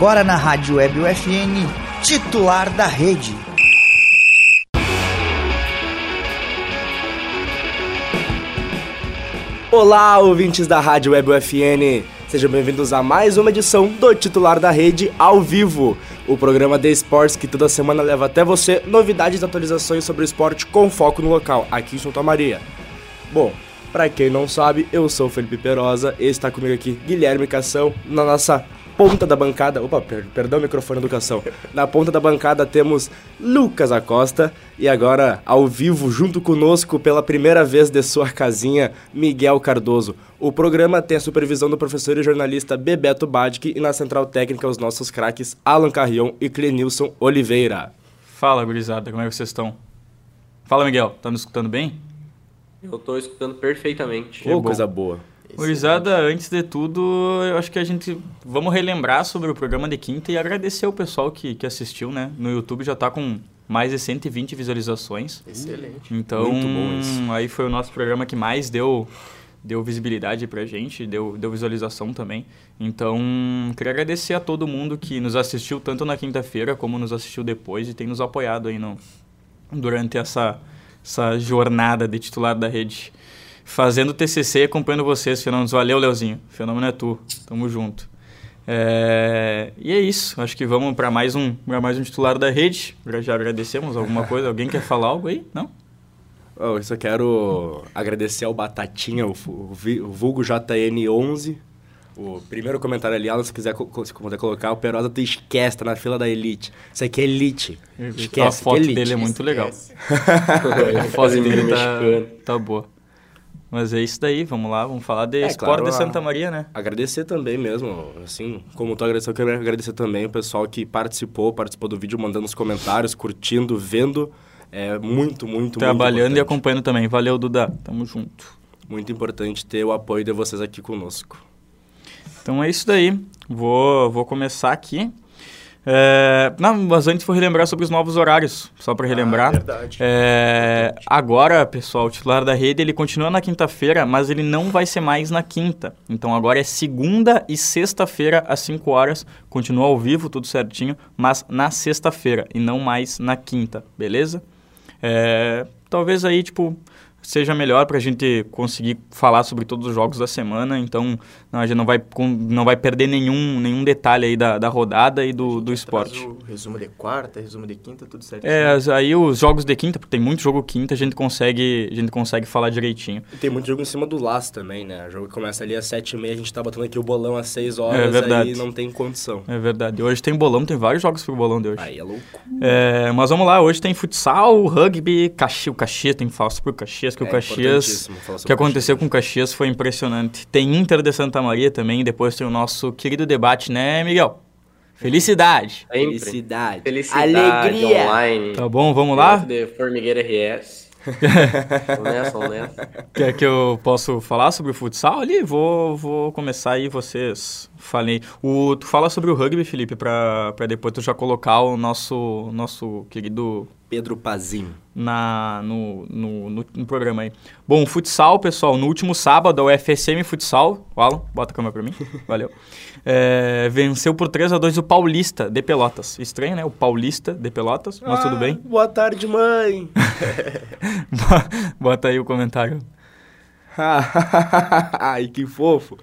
Agora na Rádio Web UFN, titular da rede. Olá, ouvintes da Rádio Web UFN. Sejam bem-vindos a mais uma edição do Titular da Rede ao vivo, o programa de esportes que toda semana leva até você novidades e atualizações sobre o esporte com foco no local, aqui em Santa Maria. Bom, para quem não sabe, eu sou o Felipe Perosa e está comigo aqui Guilherme Cação na nossa ponta da bancada. Opa, per, perdão o microfone educação. Na ponta da bancada temos Lucas Acosta e agora ao vivo junto conosco pela primeira vez de sua casinha, Miguel Cardoso. O programa tem a supervisão do professor e jornalista Bebeto Badic e na central técnica os nossos craques Alan Carrion e Clenilson Oliveira. Fala, gurizada, como é que vocês estão? Fala, Miguel, tá me escutando bem? Eu tô escutando perfeitamente. Ô, coisa boa. Gurizada, antes de tudo, eu acho que a gente vamos relembrar sobre o programa de quinta e agradecer o pessoal que, que assistiu, né? No YouTube já tá com mais de 120 visualizações. Excelente. Então, Muito bom isso. aí foi o nosso programa que mais deu deu visibilidade pra gente, deu, deu visualização também. Então, queria agradecer a todo mundo que nos assistiu tanto na quinta-feira como nos assistiu depois e tem nos apoiado aí no, durante essa, essa jornada de titular da rede. Fazendo TCC e acompanhando vocês, fenômenos. Valeu, Leozinho. Fenômeno é tu. Tamo junto. É, E é isso. Acho que vamos para mais um pra mais um titular da rede. Já- agradecemos alguma coisa. Alguém quer falar algo aí? Não? Oh, eu só quero agradecer ao Batatinha, o, vulgo JN11. O primeiro comentário ali, Alan, se quiser se puder colocar, o Perosa tu esquece, tá na fila da Elite. Isso aqui é Elite. Esquece, a foto que é Elite. dele é muito legal. A foto dele tá, tá boa. Mas é isso daí, vamos lá, vamos falar de É, esporte claro, de Santa Maria, né? Agradecer também mesmo, assim, como tu agradeceu, eu quero agradecer também o pessoal que participou, participou do vídeo, mandando os comentários, curtindo, vendo. É muito, muito, Trabalhando muito e acompanhando também. Valeu, Duda. Tamo junto. Muito importante ter o apoio de vocês aqui conosco. Então é isso daí. Vou, vou começar aqui. É, não, mas antes vou relembrar sobre os novos horários, só para relembrar. verdade. É, agora, pessoal, o titular da rede ele continua na quinta-feira, mas ele não vai ser mais na quinta. Então agora é segunda e sexta-feira às 5 horas. Continua ao vivo, tudo certinho, mas na sexta-feira e não mais na quinta, beleza? É, talvez aí, tipo, seja melhor para a gente conseguir falar sobre todos os jogos da semana. Então, não, a gente não vai, não vai perder nenhum, nenhum detalhe aí da, da rodada e do, do esporte. O resumo de quarta, resumo de quinta, tudo certo. É, aí os jogos de quinta, porque tem muito jogo quinta, a gente consegue, a gente consegue falar direitinho. E tem muito jogo em cima do laço também, né? O jogo começa ali às 7h30, a gente tá botando aqui o bolão às 6 horas, É verdade. aí não tem condição. É verdade. Hoje tem bolão, tem vários jogos pro bolão de hoje. Aí é louco. É, mas vamos lá, hoje tem futsal, rugby, Caxias, o Caxias, tem que falar sobre o Caxias, que o É Caxias, importantíssimo falar o que o aconteceu com o Caxias foi impressionante. Tem Inter de Santa Maria também, depois tem o nosso querido debate, né, Miguel? Felicidade. Sempre. Felicidade. Felicidade Alegria. online. Tá bom, vamos lá? De Formigueira RS. vamos nessa, vamos nessa. Quer que eu posso falar sobre o futsal ali? Vou, vou começar aí, vocês falem. O, tu fala sobre o rugby, Felipe, pra, pra depois tu já colocar o nosso, nosso querido Pedro Pazinho. na, no, no, no, no programa aí. Bom, futsal, pessoal, no último sábado, a UFSM Futsal, o Alan, bota a câmera pra mim, valeu, É, venceu por 3 a 2 o Paulista de Pelotas. Estranho, né? O Paulista de Pelotas, mas tudo Ah, bem. Boa tarde, mãe. bota aí o comentário. Ai, que fofo.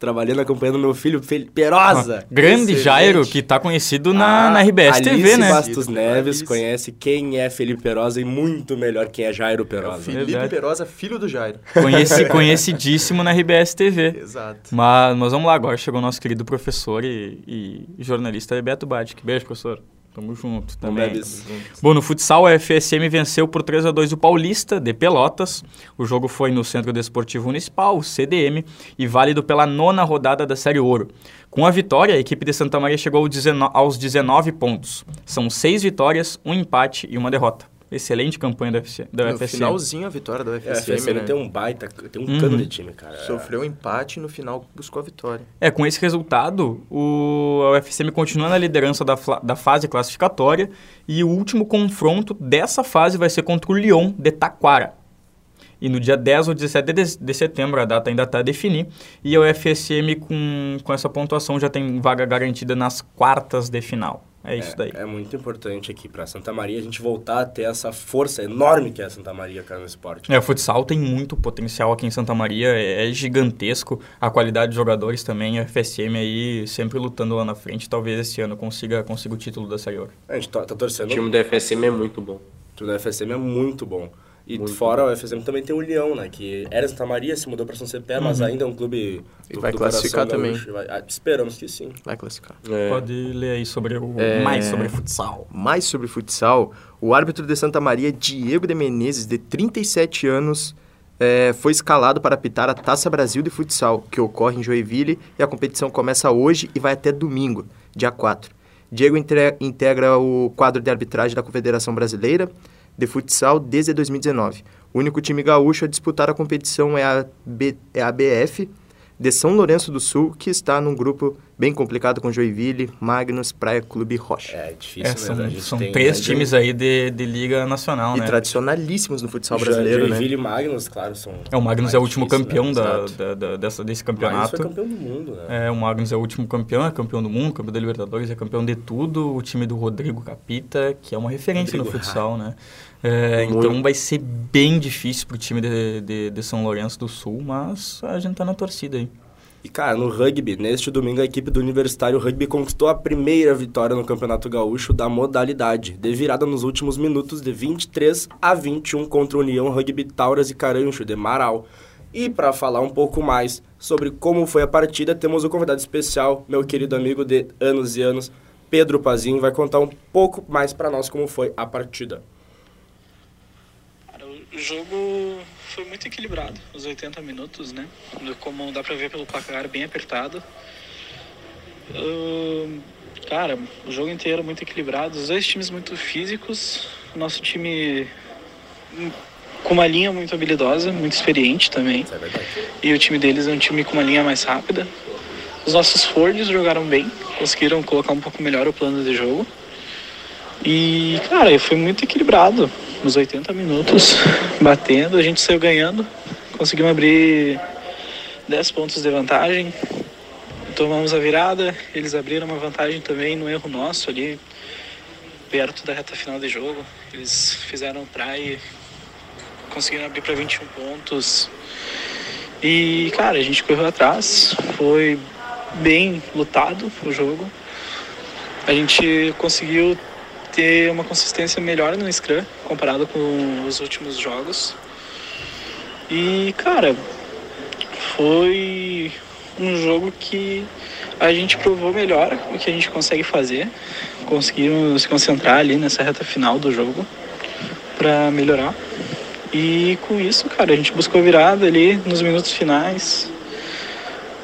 Trabalhando, acompanhando meu filho Perosa. Grande Excelente. Jairo, que tá conhecido na, Ah, na RBS Alice TV, né? Bastos Neves Alice. conhece quem é Felipe Perosa e muito melhor quem é Jairo Perosa. Felipe Verdade. Perosa, filho do Jairo. Conheci, conhecidíssimo na RBS TV. Exato. Mas, mas vamos lá, agora chegou o nosso querido professor e, e jornalista Beto Badic. Beijo, professor. Tamo junto também. Bom, no futsal, a FSM venceu por 3 a 2 o Paulista, de Pelotas. O jogo foi no Centro Desportivo Municipal, o CDM, e válido pela nona rodada da Série Ouro. Com a vitória, a equipe de Santa Maria chegou ao 19 aos 19 pontos. São seis vitórias, um empate e uma derrota. Excelente campanha da, FC, da No UFSM. finalzinho, a vitória da É, a UFSM, né? tem um baita, tem um Uhum. cano de time, cara. Sofreu um empate e no final buscou a vitória. É, com esse resultado, o a UFSM continua na liderança da, da fase classificatória e o último confronto dessa fase vai ser contra o Lyon de Taquara. e no dia 10 ou 17 de, de setembro, a data ainda está a definir, e a UFSM com, com essa pontuação já tem vaga garantida nas quartas de final. É isso daí. É muito importante aqui para Santa Maria a gente voltar a ter essa força enorme que é a Santa Maria, cara, no esporte. É, o futsal tem muito potencial aqui em Santa Maria, é, é gigantesco. A qualidade de jogadores também, a FSM aí sempre lutando lá na frente. Talvez esse ano consiga, consiga o título da Série Ouro. A gente tá, tá O torcendo. time do FSM é muito bom. O time da FSM é muito bom. E Muito fora o FSM também tem o Leão, né? Que era Santa Maria, se mudou para São Cepé, mas ainda é um clube E vai classificar coração também. Vai- ah, esperamos que sim. Vai classificar. É. Pode ler aí sobre o, É. mais sobre futsal. Mais sobre futsal, o árbitro de Santa Maria, Diego de Menezes, de 37 anos, eh, foi escalado para apitar a Taça Brasil de Futsal, que ocorre em Joinville, e a competição começa hoje e vai até domingo, dia 4. Diego integra o quadro de arbitragem da Confederação Brasileira de Futsal desde 2019. O único time gaúcho a disputar a competição é a, B- é a BF, de São Lourenço do Sul, que está num grupo bem complicado com Joinville, Magnus, Praia Clube e Rocha. É difícil É, mesmo. são são tem, três né, times aí de, de Liga Nacional, E né? tradicionalíssimos no futsal Jo- brasileiro, né? Joinville e Magnus, claro, são. É, o Magnus é o último difíceis, campeão né? da, da- da- dessa, desse Magnus campeonato. foi campeão do mundo, né? É, o Magnus é o último campeão, é campeão do mundo, campeão da Libertadores, é campeão de tudo. O time do Rodrigo Capita, que é uma referência Rodrigo no futsal, né? É, então vai ser bem difícil pro time de, de, de São Lourenço do Sul, mas a gente tá na torcida aí. E, cara, no rugby, neste domingo a equipe do Universitário Rugby conquistou a primeira vitória no Campeonato Gaúcho da modalidade, de virada nos últimos minutos de 23 a 21 contra a União Rugby Tauras e Carancho de Marau. E para falar um pouco mais sobre como foi a partida, temos o convidado especial, meu querido amigo de anos e anos, Pedro Pazinho, vai contar um pouco mais para nós como foi a partida. O jogo foi muito equilibrado, os 80 minutos, né? Como dá pra ver pelo placar, bem apertado. Ahn, cara, o jogo inteiro muito equilibrado, os dois times muito físicos, o nosso time hum, com uma linha muito habilidosa, muito experiente também. É. E o time deles é um time com uma linha mais rápida. Os nossos forwards jogaram bem, conseguiram colocar um pouco melhor o plano de jogo. E, cara, foi muito equilibrado. Nos 80 minutos, batendo, a gente saiu ganhando. Conseguimos abrir 10 pontos de vantagem. Tomamos a virada, eles abriram uma vantagem também no erro nosso ali, perto da reta final de jogo. Eles fizeram try, conseguiram abrir para 21 pontos. E, cara, a gente correu atrás, foi bem lutado o jogo. A gente conseguiu ter uma consistência melhor no Scrum comparado com os últimos jogos. E, cara, foi um jogo que a gente provou melhor o que a gente consegue fazer. Conseguimos se concentrar ali nessa reta final do jogo para melhorar. E com isso, cara, a gente buscou virada ali nos minutos finais,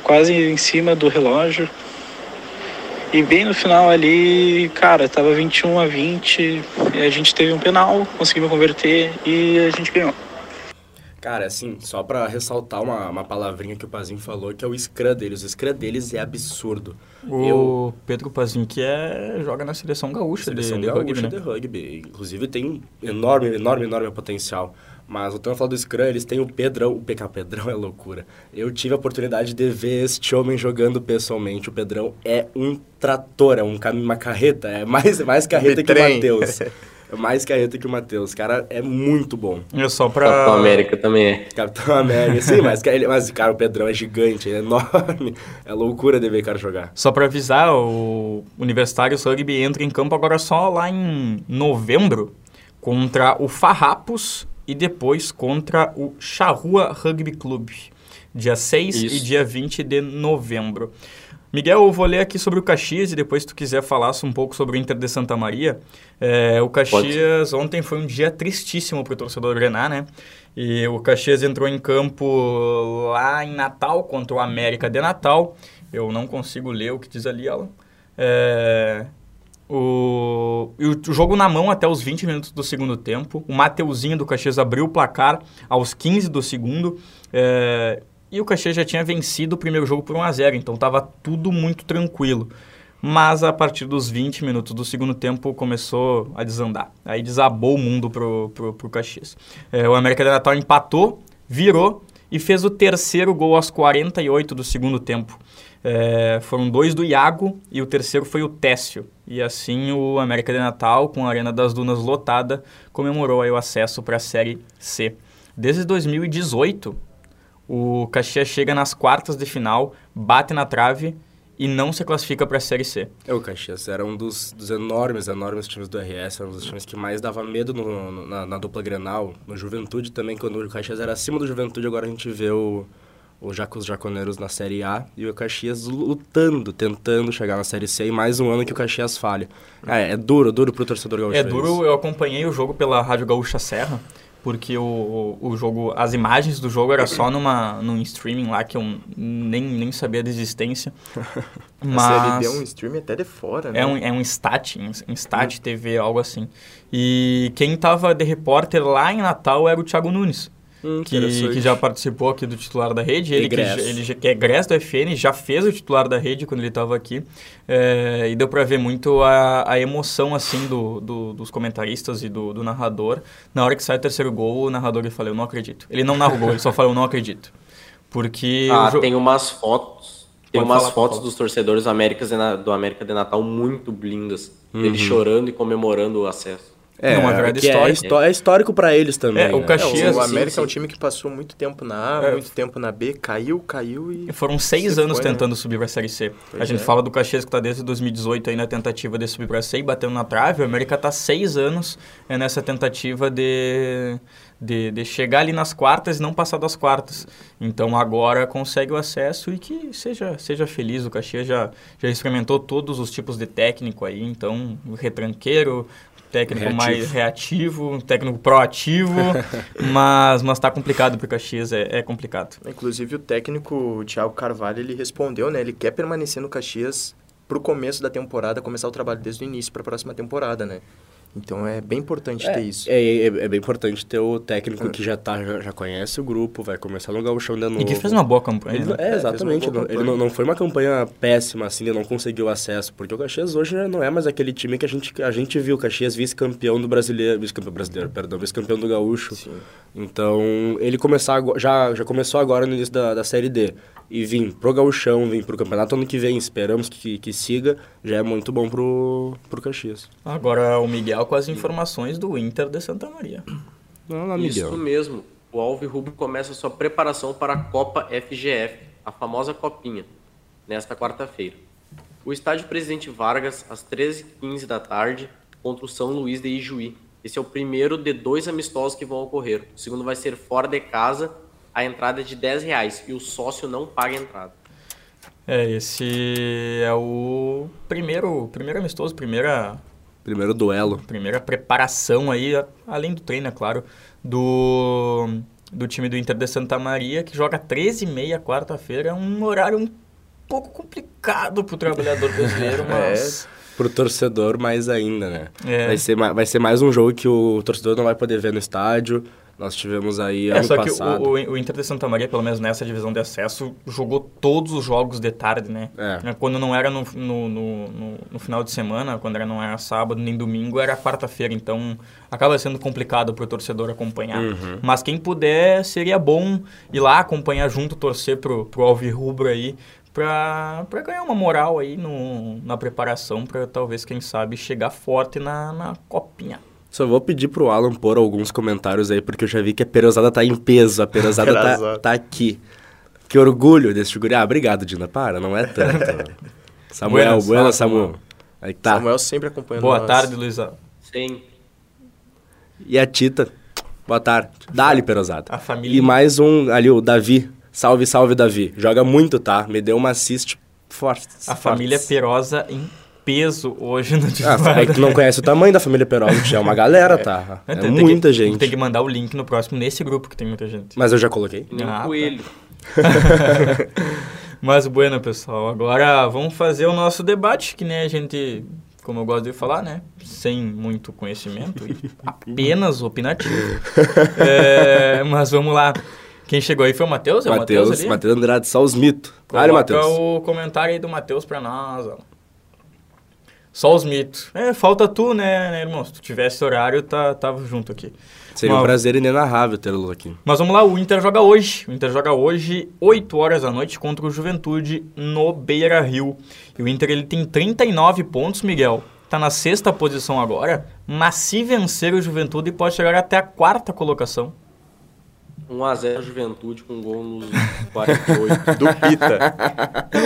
quase em cima do relógio. E bem no final ali, cara, tava 21 a 20, e a gente teve um penal, conseguimos converter e a gente ganhou. Cara, assim, só pra ressaltar uma, uma palavrinha que o Pazinho falou, que é o Scrum deles. O Scrum deles é absurdo. O Eu- Pedro Pazinho, que é, joga na seleção gaúcha Seleção de, de gaúcha rugby, né? de rugby. Inclusive tem enorme, enorme, enorme potencial. Mas voltando a falar do Scrum, eles têm o Pedrão. O PK Pedrão é loucura. Eu tive a oportunidade de ver este homem jogando pessoalmente. O Pedrão é um trator, é um, cam- uma carreta. É mais, mais carreta que o. Matheus. É mais carreta que o Matheus. Cara, é muito bom. É só pra... Capitão América também é. Capitão América, sim, mas, mas cara, o Pedrão é gigante, é enorme. É loucura de ver o cara jogar. Só pra avisar, o Universitários Rugby entra em campo agora só lá em novembro contra o Farrapos e depois contra o Charrua Rugby Club, dia 6 e Isso. dia 20 de novembro. Miguel, eu vou ler aqui sobre o Caxias e depois se tu quiser falar um pouco sobre o Inter de Santa Maria. É, o Caxias ontem foi um dia tristíssimo pro torcedor Grená, né? E o Caxias entrou em campo lá em Natal contra o América de Natal. Eu não consigo ler o que diz ali, Alan. É, o, o, jogo na mão até os 20 minutos do segundo tempo. O Mateuzinho do Caxias abriu o placar aos 15 do segundo. É, e o Caxias já tinha vencido o primeiro jogo por 1 a 0 então estava tudo muito tranquilo. Mas a partir dos 20 minutos do segundo tempo começou a desandar. Aí desabou o mundo pro, pro, pro Caxias. É, o América de Natal empatou virou e fez o terceiro gol aos 48 do segundo tempo. É, foram dois do Iago e o terceiro foi o Técio. E assim o América de Natal, com a Arena das Dunas lotada, comemorou o acesso para a Série C. Desde 2018, o Caxias chega nas quartas de final, bate na trave e não se classifica para a Série C. É, o Caxias era um dos, dos, enormes, enormes times do RS, era um dos times que mais dava medo no, no, na, na, dupla Grenal, no Juventude também, quando o Caxias era acima do Juventude, agora a gente vê o, o Jacos Jaconeiros na Série A e o Caxias lutando, tentando chegar na Série C e mais um ano que o Caxias falha. É, é duro, duro pro torcedor gaúcho. É duro, eu acompanhei o jogo pela Rádio Gaúcha Serra, porque o, o, jogo, as imagens do jogo era só numa, num streaming lá que eu nem, nem sabia da existência. Mas... A CLD é um streaming até de fora, né? É um, é um Stat, um Stat hum. TV, algo assim. E quem tava de repórter lá em Natal era o Thiago Nunes. Hum, que, que, já participou aqui do titular da rede. Ele, que, ele que é egresso do FN, já fez o titular da rede quando ele estava aqui. É, e deu para ver muito a, a emoção assim do, do, dos comentaristas e do, do, narrador. Na hora que sai o terceiro gol, o narrador ele fala, eu não acredito. Ele não narrou gol, ele só falou, eu não acredito. Porque... Ah, tem umas fotos... Tem Pode umas fotos dos torcedores do América, do América de Natal muito lindas. Uhum. Ele chorando e comemorando o acesso. É, não, é verdade histórica. É, é histórico para eles também. É, o né? Caxias. É, o América sim, sim. é um time que passou muito tempo na A, é. muito tempo na B, caiu, caiu e. Foram seis anos foi, né? tentando né? subir para a Série C. Pois a gente é. fala do Caxias que está desde 2018 aí na tentativa de subir para a C e batendo na trave. O América está seis anos nessa tentativa de, de, de, chegar ali nas quartas e não passar das quartas. Então agora consegue o acesso e que seja, seja feliz. O Caxias já, já experimentou todos os tipos de técnico aí, então retranqueiro, técnico reativo. mais reativo, técnico proativo, mas mas tá complicado para o Caxias, é, é, complicado. Inclusive o técnico o Thiago Carvalho, ele respondeu, né, ele quer permanecer no Caxias para o começo da temporada, começar o trabalho desde o início para a próxima temporada, né? Então é bem importante é, ter isso. É, é, é, bem importante ter o técnico que já, tá, já, já, conhece o grupo, vai começar no gauchão de novo. E que fez uma boa campanha. Ele, né? É, exatamente. Não, ele não, não, foi uma campanha péssima, assim, ele não conseguiu acesso. Porque o Caxias hoje não é mais aquele time que a gente, a gente viu. O Caxias vice-campeão do brasileiro. Vice-campeão brasileiro, perdão, vice-campeão do gaúcho. Sim. Então, ele começar, já, já começou agora no início da, da Série D e vir pro gauchão, vir pro campeonato ano que vem, esperamos que, que siga, já é muito bom pro, pro Caxias. Agora o Miguel com as informações do Inter de Santa Maria. Não, não, Miguel. Isso mesmo. O Alves Rubro começa sua preparação para a Copa FGF, a famosa Copinha, nesta quarta-feira. O estádio Presidente Vargas, às 13h15 da tarde, contra o São Luís de Ijuí. Esse é o primeiro de dois amistosos que vão ocorrer. O segundo vai ser fora de casa a entrada é de 10 reais e o sócio não paga a entrada. É, esse é o primeiro, primeiro amistoso, primeira... Primeiro duelo. Primeira preparação aí, além do treino, é claro, do, do time do Inter de Santa Maria, que joga 13h30 quarta-feira. É um horário um pouco complicado para o trabalhador brasileiro, é, mas... É pro torcedor mais ainda, né? É. Vai, ser, vai ser mais um jogo que o torcedor não vai poder ver no estádio. Nós tivemos aí é, ano só passado. que o, o, Inter de Santa Maria, pelo menos nessa divisão de acesso, jogou todos os jogos de tarde, né? É. Quando não era no, no, no, no, final de semana, quando era, não era sábado nem domingo, era quarta-feira. Então, acaba sendo complicado para o torcedor acompanhar. Uhum. Mas quem puder, seria bom ir lá acompanhar junto, torcer pro, pro Alvirrubro aí, para ganhar uma moral aí no, na preparação, para talvez, quem sabe, chegar forte na, na copinha. Só vou pedir pro Alan pôr alguns comentários aí, porque eu já vi que a Perosada tá em peso, a Perosada tá, tá aqui. Que orgulho desse guri. Ah, obrigado, Dina. Para, não é tanto. Samuel, buenas, buenas Samuel. Aí tá. Samuel sempre acompanhando Boa nós. tarde, Luizão. Sim. E a Tita. Boa tarde. Dali, Perosada. A família. E mais um ali, o Davi. Salve, salve, Davi. Joga muito, tá? Me deu uma assist forte. A família Perosa em peso hoje no Ah, é que tu não conhece o tamanho da família Peralta, é uma galera, tá? É, é muita que, gente. Tem que mandar o link no próximo, nesse grupo que tem muita gente. Mas eu já coloquei. Nem ah, coelho. Tá. Mas, bueno, pessoal, agora vamos fazer o nosso debate, que né, a gente, como eu gosto de falar, né? Sem muito conhecimento, apenas opinativo. é, mas vamos lá. Quem chegou aí foi o Matheus? É Matheus, Matheus Andrade, só os mitos. Olha, Matheus. o comentário aí do Matheus pra nós, ó. Só os mitos. É, falta tu, né, né, irmão? Se tu tivesse horário, tá, tava junto aqui. Seria um prazer inenarrável tê-lo aqui. Mas vamos lá, o Inter joga hoje. O Inter joga hoje, 8 horas da noite, contra o Juventude no Beira Rio. E o Inter ele tem 39 pontos, Miguel. Tá na sexta posição agora, mas se vencer o Juventude pode chegar até a quarta colocação. 1x0 Juventude com gol nos 48 do Pita.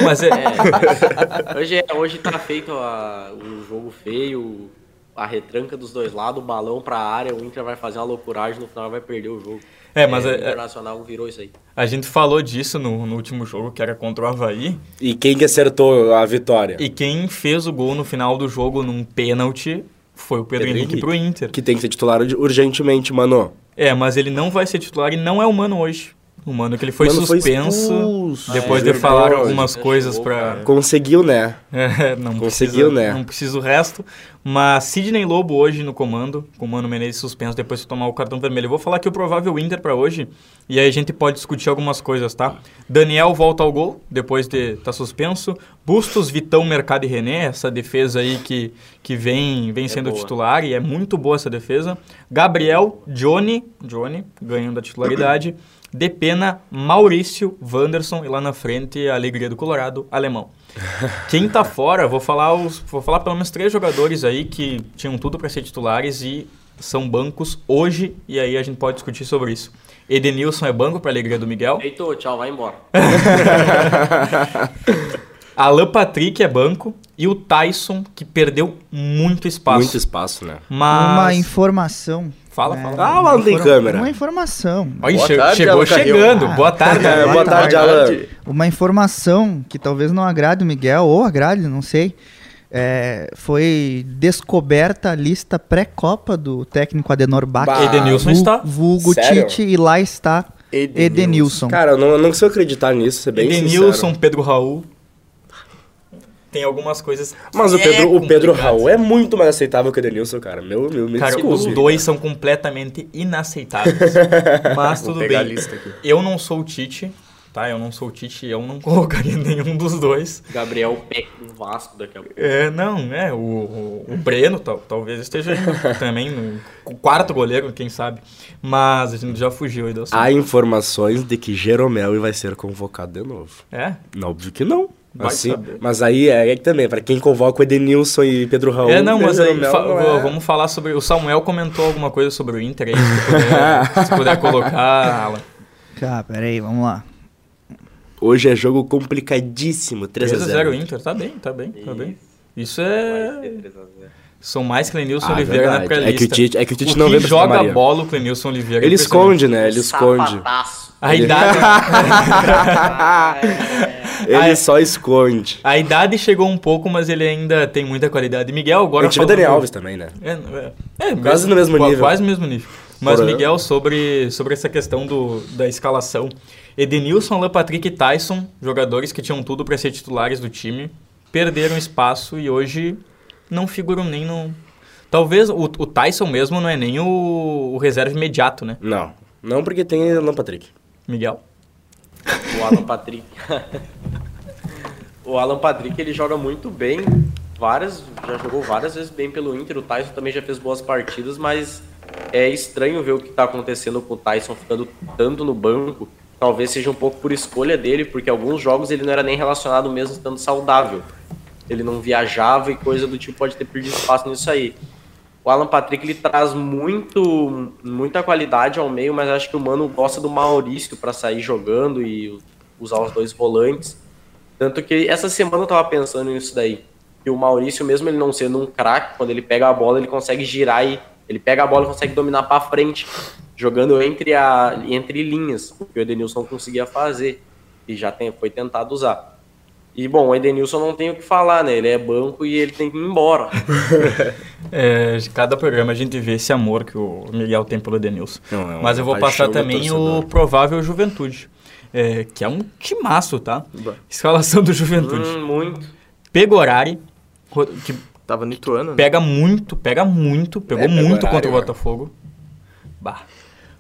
Mas é... é hoje, é, hoje tá feito a, o jogo feio, a retranca dos dois lados, o balão pra área, o Inter vai fazer uma loucuragem, no final vai perder o jogo. É, mas é, o Internacional virou isso aí. A gente falou disso no, no, último jogo, que era contra o Havaí. E quem que acertou a vitória? E quem fez o gol no final do jogo num pênalti foi o Pedro, Pedro Henrique, Henrique pro Inter. Que tem que ser titular urgentemente, mano. É, mas ele não vai ser titular e não é humano hoje. O mano que ele foi mano suspenso foi depois é, de falar algumas coisas para conseguiu, né? É, não conseguiu, precisa, né? Não precisa o resto. Mas Sidney Lobo hoje no comando, com o Mano Menezes suspenso depois de tomar o cartão vermelho. Eu vou falar aqui o provável Inter para hoje e aí a gente pode discutir algumas coisas, tá? Daniel volta ao gol depois de estar tá suspenso. Bustos, Vitão, Mercado e René, essa defesa aí que, que vem, vem é sendo boa. titular e é muito boa essa defesa. Gabriel, Johnny, Johnny ganhando a titularidade. Depena, Maurício, Wanderson e lá na frente a alegria do Colorado, alemão. Quem tá fora, vou falar os, vou falar pelo menos três jogadores aí que tinham tudo para ser titulares e são bancos hoje e aí a gente pode discutir sobre isso. Edenilson é banco para alegria do Miguel. Heitor, tchau, vai embora. Alan Patrick é banco e o Tyson, que perdeu muito espaço. Muito espaço, né? Mas... Uma informação Fala, é, fala. Ah, o Alan tem câmera. Uma informação. Oi, che tarde, chegou Alan chegando. Ah, boa tarde. É, boa, boa tarde, tarde, Alan. Uma informação que talvez não agrade o Miguel, ou agrade, não sei. É, foi descoberta a lista pré-copa do técnico Adenor Bach. Bah, Edenilson está. Vulgo Sério? Tite, e lá está Edenilson. Edenilson. Cara, eu não, eu não consigo acreditar nisso, ser bem Edenilson, sincero. Pedro Raul tem algumas coisas. Mas o Pedro, é o Pedro Raul é muito mais aceitável que o Edenilson, cara. Meu, meu, me cara, desculpe. os dois são completamente inaceitáveis. mas tudo bem. Eu não sou o Tite, tá? Eu não sou o Tite, eu não colocaria nenhum dos dois. Gabriel Pé no Vasco daqui a pouco. É, não, é. O, o, o Breno tal, talvez esteja também no o quarto goleiro, quem sabe. Mas a gente já fugiu aí do assunto. Há informações de que Jeromel vai ser convocado de novo. É? Óbvio que não. Assim, mas aí é, é também, para quem convoca o Edenilson e Pedro Raul. É, não, mas aí fa é... vamos falar sobre. O Samuel comentou alguma coisa sobre o Inter aí, se puder, se puder colocar, Alan. Tá, peraí, vamos lá. Hoje é jogo complicadíssimo, 3x0. 3x0 Inter, tá bem, tá bem, tá bem. Isso é. São mais Clenilson ah, Oliveira verdade. na pré-lista. É que o Tite, é que o Tite o não que vê joga bola o Clenilson Oliveira. Ele esconde, né? Ele esconde. A idade. ele a... só esconde. A idade chegou um pouco, mas ele ainda tem muita qualidade. Miguel, agora. A gente Daniel do... Alves também, né? É, é, é quase no mesmo nível. Quase no mesmo nível. Mas, Porra. Miguel, sobre, sobre essa questão do, da escalação. Edenilson, Alan Patrick e Tyson, jogadores que tinham tudo para ser titulares do time, perderam espaço e hoje não figuram nem no. Talvez o, o Tyson mesmo não é nem o, o reserva imediato, né? Não. Não porque tem Alan Patrick. Miguel? O Alan Patrick. o Alan Patrick ele joga muito bem. Várias, já jogou várias vezes bem pelo Inter. O Tyson também já fez boas partidas, mas é estranho ver o que está acontecendo com o Tyson ficando tanto no banco. Talvez seja um pouco por escolha dele, porque alguns jogos ele não era nem relacionado mesmo estando saudável. Ele não viajava e coisa do tipo pode ter perdido espaço nisso aí. O Alan Patrick ele traz muito, muita qualidade ao meio, mas acho que o Mano gosta do Maurício para sair jogando e usar os dois volantes. Tanto que essa semana eu tava pensando nisso daí. Que o Maurício, mesmo ele não sendo um craque, quando ele pega a bola, ele consegue girar e ele pega a bola e consegue dominar para frente, jogando entre, a, entre linhas, o que o Edenilson conseguia fazer e já tem, foi tentado usar. E, bom, o Edenilson não tem o que falar, né? Ele é banco e ele tem que ir embora. é, cada programa a gente vê esse amor que o Miguel tem pelo Edenilson. Não, é Mas eu vou passar também o provável Juventude, é, que é um timaço, tá? Escalação do Juventude. Hum, muito. Pegorari, que Tava no Ituano, né? Pega muito, pega muito, pegou é, muito contra o Botafogo. Bah.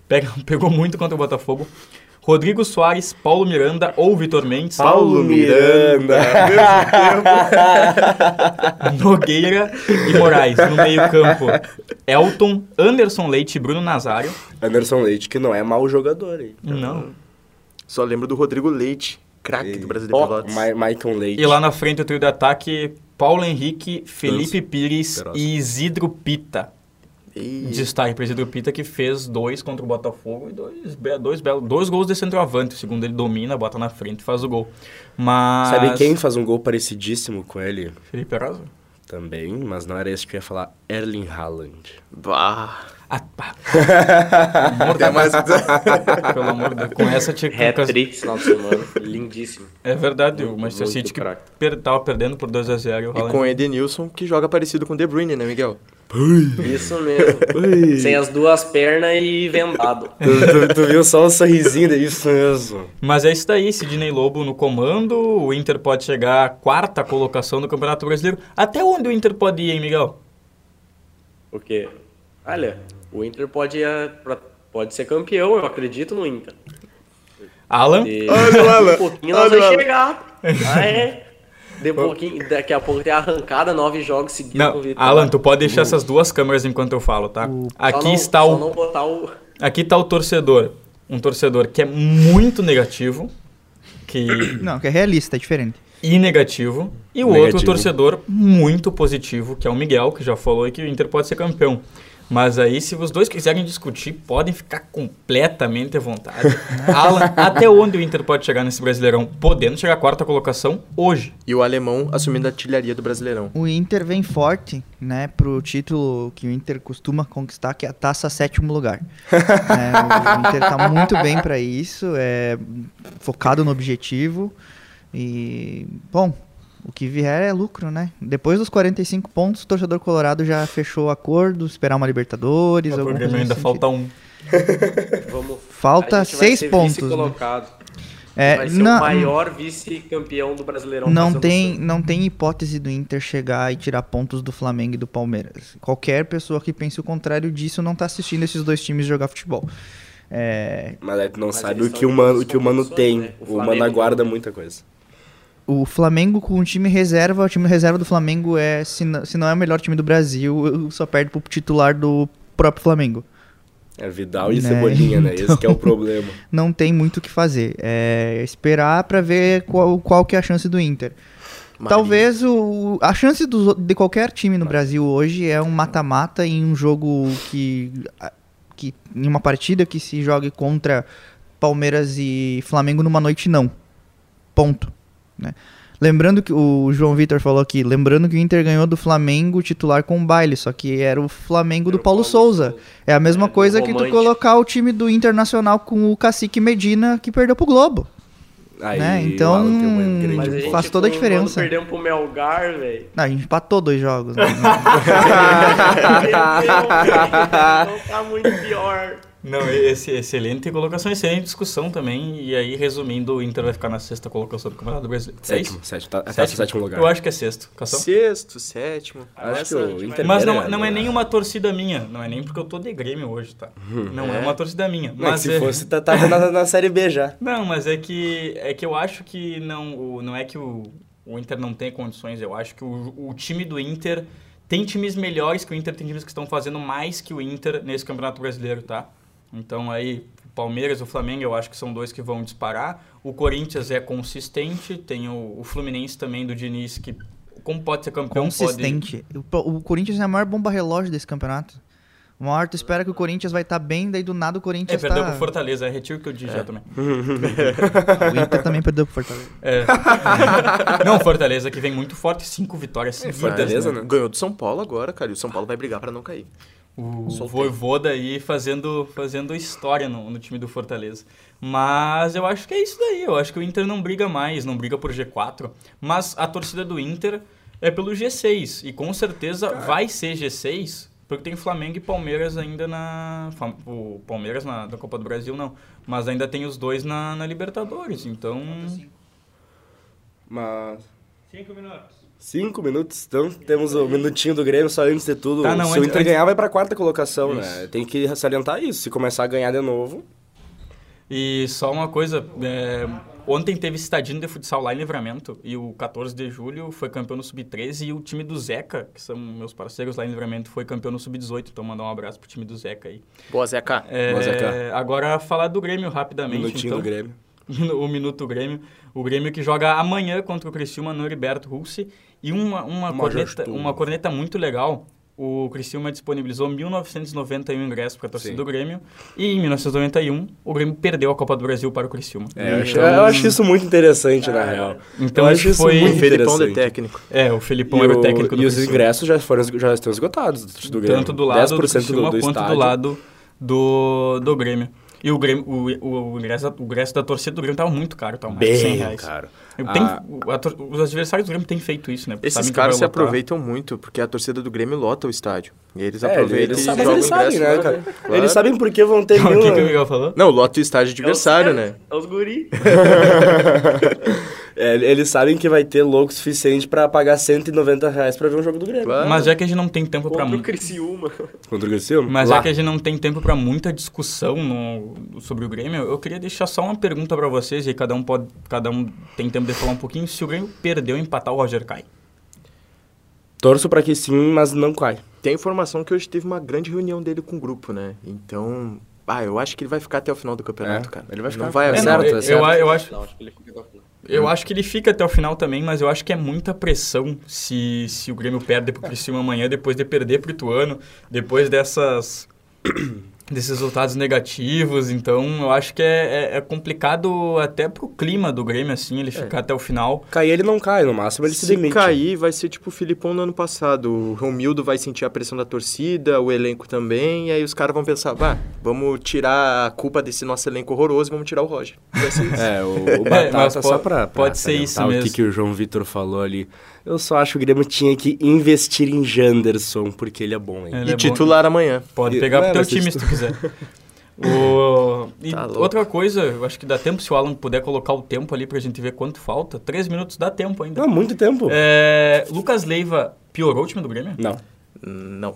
Pega, pegou muito contra o Botafogo. Rodrigo Soares, Paulo Miranda ou Vitor Mendes. Paulo Miranda. Nogueira e Moraes. No meio-campo, Elton, Anderson Leite e Bruno Nazário. Anderson Leite, que não é mau jogador aí. Não. Só lembro do Rodrigo Leite, craque do Brasil de Ó, Pelotas. Ma Maicon Leite. E lá na frente, o trio de ataque, Paulo Henrique, Felipe Pires Perosa. e Isidro Pita. E... Destaque para Isidro Pita, que fez dois contra o Botafogo e dois, dois, belos, dois gols de centroavante. Segundo ele domina, bota na frente e faz o gol. Mas... Sabe quem faz um gol parecidíssimo com ele? Felipe Rosa. Também, mas não era esse que eu ia falar. Erling Haaland. Bah. Ah, pá. Amor Tem mais... Pelo amor de Deus. Com essa tinha que... Hat-trick esse final de semana. Lindíssimo. É verdade, o Manchester City que per, tava perdendo por 2x0 e o e com o Edenilson, que joga parecido com o De Bruyne, né, Miguel? Isso mesmo. Sem as duas pernas e vendado. tu, tu- viu só o sorrisinho daí? Isso mesmo. Mas é isso daí, Sidney Lobo no comando, o Inter pode chegar à quarta colocação do Campeonato Brasileiro. Até onde o Inter pode ir, hein, Miguel? Porque, olha, o Inter pode, pode ser campeão, eu acredito no Inter. Alan? E Olha o Alan, daqui a pouquinho nós olha vamos chegar. Ah, é. De pouquinho, daqui a pouco tem a arrancada, nove jogos seguidos Não. Alan, tu pode deixar essas duas câmeras enquanto eu falo, tá? Aqui não- está o não botar o... aqui tá o torcedor, um torcedor que é muito negativo, que Não, que é realista, é diferente. e negativo, e o outro Negativo. torcedor muito positivo, que é o Miguel, que já falou aí que o Inter pode ser campeão. Mas aí, se os dois quiserem discutir, podem ficar completamente à vontade. Alan, até onde o Inter pode chegar nesse Brasileirão? Podendo chegar à quarta colocação hoje. E o alemão assumindo a artilharia do Brasileirão. O Inter vem forte, né, pro título que o Inter costuma conquistar, que é a taça sétimo lugar. É, o Inter tá muito bem para isso, é focado no objetivo e bom, o que vier é lucro, né? Depois dos 45 pontos, o torcedor colorado já fechou o acordo, esperar uma Libertadores, O coisa ainda falta um. Vamos, Falta seis pontos, né? É, vai ser não- o maior vice-campeão do Brasileirão. Não tem, não tem hipótese do Inter chegar e tirar pontos do Flamengo e do Palmeiras. Qualquer pessoa que pense o contrário disso não tá assistindo esses dois times jogar futebol. É, Mas aí tu não Mas sabe o que o Mano, o que o Mano tem. né? O O Mano aguarda muita coisa. O Flamengo com o time reserva, o time reserva do Flamengo é, se não, se não é o melhor time do Brasil, só perde pro titular do próprio Flamengo. É Vidal e Né, Cebolinha, né? Esse então. que é o problema. Não tem muito o que fazer. É esperar pra ver qual, qual que é a chance do Inter. Talvez o, a chance dos- de qualquer time no Brasil hoje é um mata-mata em um jogo que, que. em uma partida que se jogue contra Palmeiras e Flamengo numa noite, não. Ponto. Né? Lembrando que o João Vitor falou aqui, lembrando que o Inter ganhou do Flamengo titular com baile, só que era o Flamengo do Era o Paulo, Paulo Souza. Souza. É a mesma É, do coisa que tu colocar o time do Internacional com o Cacique Medina que perdeu pro Globo. Aí, Né, o então, Faz toda a diferença. Perdemos pro Melgar, velho. Não, a gente empatou dois jogos. né? Não tá muito pior. Não, esse, excelente colocação, excelente discussão também. E aí, resumindo, o Inter vai ficar na sexta colocação do Campeonato Brasileiro. É isso? Sétimo, sétimo, tá, tá no sétimo lugar. Eu acho que é sexto. Cação? Sexto, sétimo. Acho que o Inter Mas não, não é nem uma torcida minha. Não é nem porque eu tô de Grêmio hoje, tá? Não é, uma torcida minha. Não, é Mas se é- fosse, tá, tava na, na Série B já. Não, mas é que, é que eu acho que não, o- não é que o, o Inter não tem condições. Eu acho que o, o time do Inter tem times melhores que o Inter, tem times que estão fazendo mais que o Inter nesse Campeonato Brasileiro, tá? Então aí, o Palmeiras e o Flamengo eu acho que são dois que vão disparar. O Corinthians é consistente, tem o, o Fluminense também do Diniz que, como pode ser campeão, pode... Consistente. O, o Corinthians é a maior bomba relógio desse campeonato. Uma hora tu espera que o Corinthians vai estar bem, daí do nada o É, Corinthians perdeu tá... pro Fortaleza, é retiro que eu disse já também. O Inter também perdeu pro Fortaleza. É. Não, Fortaleza que vem muito forte, cinco vitórias seguidas. Fortaleza, né? né? Ganhou do São Paulo agora, cara. E o São Paulo vai brigar pra não cair. O Soltei. Voivoda aí fazendo, fazendo história no, no time do Fortaleza. Mas eu acho que é isso daí. Eu acho que o Inter não briga mais, não briga por G4. Mas a torcida do Inter é pelo G6. E com certeza vai ser G6, porque tem Flamengo e Palmeiras ainda na. O Palmeiras na, na Copa do Brasil não. Mas ainda tem os dois na, na Libertadores. Então. Mas. Cinco minutos. Cinco minutos, então temos o minutinho do Grêmio só antes de tudo. Tá, não, Se o Inter antes- ganhar, vai pra quarta colocação, Isso. né? Tem que salientar isso. Se começar a ganhar de novo. E só uma coisa, é, ontem teve Estadino de Futsal lá em Livramento e o 14 de julho foi campeão no Sub-13 e o time do Zeca, que são meus parceiros lá em Livramento, foi campeão no Sub-18. Então mandar um abraço pro time do Zeca aí. Boa, Zeca. É, Boa, Zeca. Agora falar do Grêmio rapidamente. Minutinho então. do Grêmio. o Minuto Grêmio. O Grêmio que joga amanhã contra o Criciúma no Heriberto Russi. E uma, uma, corneta, uma corneta muito legal. O Criciúma disponibilizou 1.991 ingressos para a torcida Sim. do Grêmio. E em 1991, o Grêmio perdeu a Copa do Brasil para o Criciúma. É, eu, acho, eu acho isso muito interessante, na real. Então eu isso acho isso foi- muito Felipão de interessante. técnico. É, o Felipão E, era o o- técnico do e os Criciúma. ingressos já, foram, já estão esgotados do Grêmio. Tanto do lado do 10% Criciúma do, do quanto estádio. do lado do, do Grêmio. E o, Grêmio, o, o, o, ingresso, o ingresso da torcida do Grêmio estava muito caro, estava mais de 100 Bem, reais. cara. Tem, Ah. o- a os adversários do Grêmio têm feito isso, né? Esses caras se aproveitam muito, porque a torcida do Grêmio lota o estádio. E eles É, aproveitam eles, e sabem, jogam eles sabem, né, cara? Claro. Eles sabem por que vão ter O mil... que, que o Miguel falou? Não, lota o estádio adversário, né? É os guri. É, eles sabem que vai ter louco suficiente pra pagar 190 reais pra ver um jogo do Grêmio. Claro. Mas já que a gente não tem tempo para Contra o muito. Criciúma. Contra o Criciúma? Mas Lá. já que a gente não tem tempo para muita discussão no- sobre o Grêmio, eu queria deixar só uma pergunta para vocês e aí cada um pode, cada um tem tempo de falar um pouquinho. Se o Grêmio perdeu empatar o Roger cai. Torço pra que sim, mas não cai. Tem informação que hoje teve uma grande reunião dele com o grupo, né? Então, ah, eu acho que ele vai ficar até o final do campeonato, É, cara. ele vai ficar- Não vai É, certo, não, eu, é certo. eu, eu acho, Não, acho que ele fica até o final. Eu acho que ele fica até o final também, mas eu acho que é muita pressão se, se o Grêmio perde pro Criciúma amanhã, depois de perder pro Ituano, depois dessas desses resultados negativos. Então, eu acho que é, é- é complicado até pro clima do Grêmio, assim, ele ficar até o final. Cair ele não cai, no máximo ele se, Se demite. cair, vai ser tipo o Filipão no ano passado. O Romildo vai sentir a pressão da torcida, o elenco também, e aí os caras vão pensar, vá, vamos tirar a culpa desse nosso elenco horroroso e vamos tirar o Roger. Vai ser isso. É, o, o É, Batata, mas só pode- pra, pra pode ser isso o mesmo. que, que o João Vitor falou ali. Eu só acho que o Grêmio tinha que investir em Janderson, porque ele é bom, hein? Ele e é bom. titular amanhã. Pode E- pegar pro teu time se tu quiser. O... E Tá outra coisa, eu acho que dá tempo se o Alan puder colocar o tempo ali pra gente ver quanto falta. Três minutos dá tempo ainda. Não, muito tempo. É, Lucas Leiva piorou o time do Grêmio? Não, Não.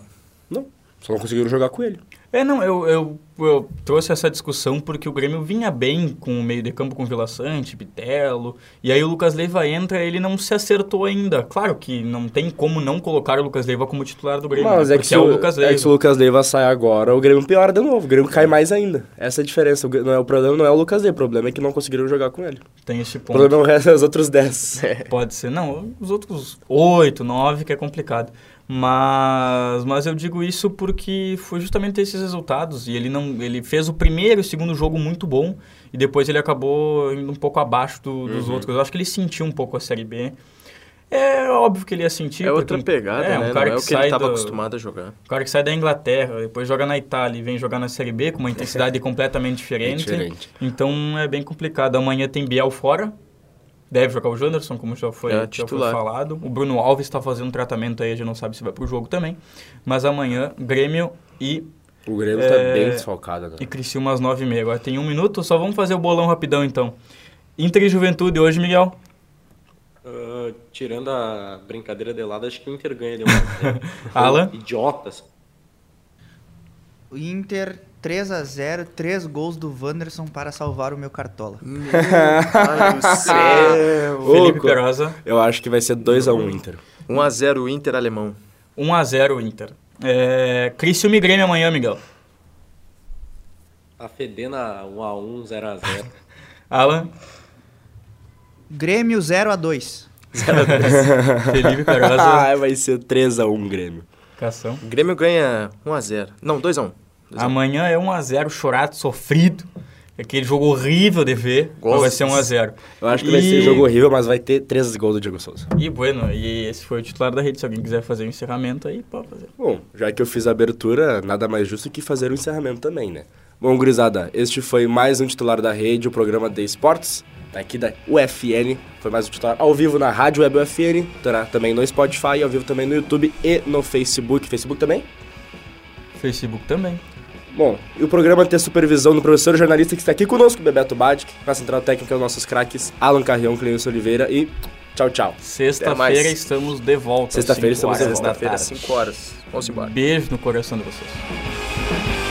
não. Só não conseguiram jogar com ele. É, não, eu, eu, eu trouxe essa discussão porque o Grêmio vinha bem com o meio de campo com Vila Sante, Bitelo, e aí o Lucas Leiva entra ele não se acertou ainda. Claro que não tem como não colocar o Lucas Leiva como titular do Grêmio, Mas é que, se é o o, Lucas é Leiva. que se o Lucas Leiva sai agora, o Grêmio piora de novo. O Grêmio cai mais ainda. Essa é a diferença. O, não é, o problema não é o Lucas Leiva, o problema é que não conseguiram jogar com ele. Tem esse O ponto. problema é o resto dos outros 10. Pode ser. Não, os outros oito, nove, que é complicado. Mas, mas eu digo isso porque foi justamente esses resultados. E ele não ele fez o primeiro e o segundo jogo muito bom. E depois ele acabou indo um pouco abaixo do- dos Uhum. outros. Eu acho que ele sentiu um pouco a Série B. É óbvio que ele ia sentir. É outra pegada, é, né? Um cara Não é que o que ele estava do- acostumado a jogar. O cara que sai da Inglaterra, depois joga na Itália e vem jogar na Série B com uma intensidade completamente diferente. diferente. Então é bem complicado. Amanhã tem Biel fora. Deve jogar o Janderson, como já foi, É, já foi falado. O Bruno Alves está fazendo tratamento aí, a gente não sabe se vai pro jogo também. Mas amanhã, Grêmio e, O Grêmio É, tá bem desfalcado, né? e Criciúma às 9h30. Agora tem um minuto, só vamos fazer o bolão rapidão então. Inter e Juventude hoje, Miguel. Ah, tirando a brincadeira de lado, acho que o Inter ganha de 1 a 0. Alan? Idiotas. O Inter 3 a 0 três gols do Wanderson para salvar o meu cartola. Do céu! Felipe Ô, Perosa. Eu acho que vai ser 2x1 Inter. 1x0 Inter alemão. 1x0 Inter. É, Criciúma e Grêmio amanhã, Miguel. A Fedena 1 a 1 0 a 0 Alan, Grêmio 0 a 2 Felipe Perosa, Ah, vai ser 3x1 Grêmio. Cação. Grêmio ganha 1x0. Não, 2x1. Amanhã é 1x0, chorado, sofrido. Aquele jogo horrível de ver, mas vai ser 1x0. Eu acho que vai ser jogo horrível, mas vai ter 3 gols do Diego Souza. E bueno, e esse foi o titular da rede. Se alguém quiser fazer o encerramento aí, pode fazer. Bom, já que eu fiz a abertura, nada mais justo que fazer o encerramento também, né? Bom, gurizada, este foi mais um titular da rede, o programa The Sports, aqui da UFN. Foi mais um titular ao vivo na Rádio Web UFN, terá também no Spotify, ao vivo também no YouTube e no Facebook. Facebook também? Facebook também. Bom, e o programa tem a supervisão do professor jornalista que está aqui conosco, Bebeto Badic, na central técnica, os nossos craques, Alan Carrião, Cleilson Oliveira e tchau, tchau. Sexta-feira estamos de volta. Sexta-feira estamos de volta. Sexta-feira, tarde. 5 horas. Vamos embora. Beijo no coração de vocês.